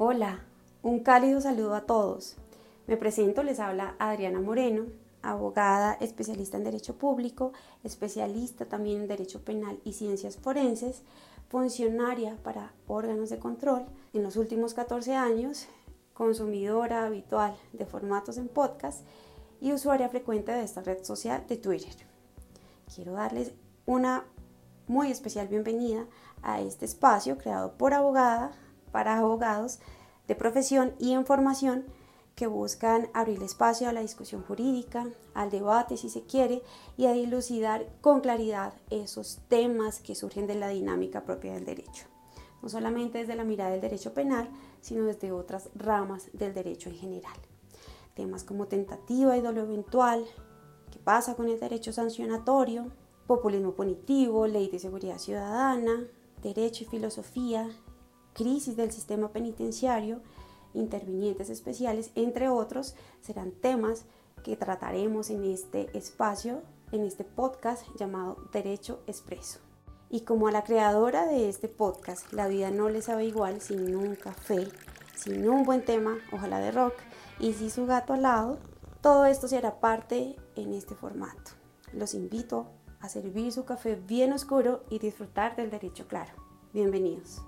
Hola, un cálido saludo a todos. Me presento, les habla Adriana Moreno, abogada especialista en Derecho Público, especialista también en Derecho Penal y Ciencias Forenses, funcionaria para órganos de control. En los últimos 14 años, consumidora habitual de formatos en podcast y usuaria frecuente de esta red social de Twitter. Quiero darles una muy especial bienvenida a este espacio creado por abogada para abogados de profesión y en formación que buscan abrir espacio a la discusión jurídica, al debate si se quiere, y a dilucidar con claridad esos temas que surgen de la dinámica propia del derecho. No solamente desde la mirada del derecho penal, sino desde otras ramas del derecho en general. Temas como tentativa y dolor eventual, qué pasa con el derecho sancionatorio, populismo punitivo, ley de seguridad ciudadana, derecho y filosofía, crisis del sistema penitenciario, intervinientes especiales, entre otros, serán temas que trataremos en este espacio, en este podcast llamado Derecho Expreso. Y como a la creadora de este podcast, la vida no le sabe igual sin un café, sin un buen tema, ojalá de rock, y sin su gato al lado, todo esto será parte en este formato. Los invito a servir su café bien oscuro y disfrutar del derecho claro. Bienvenidos.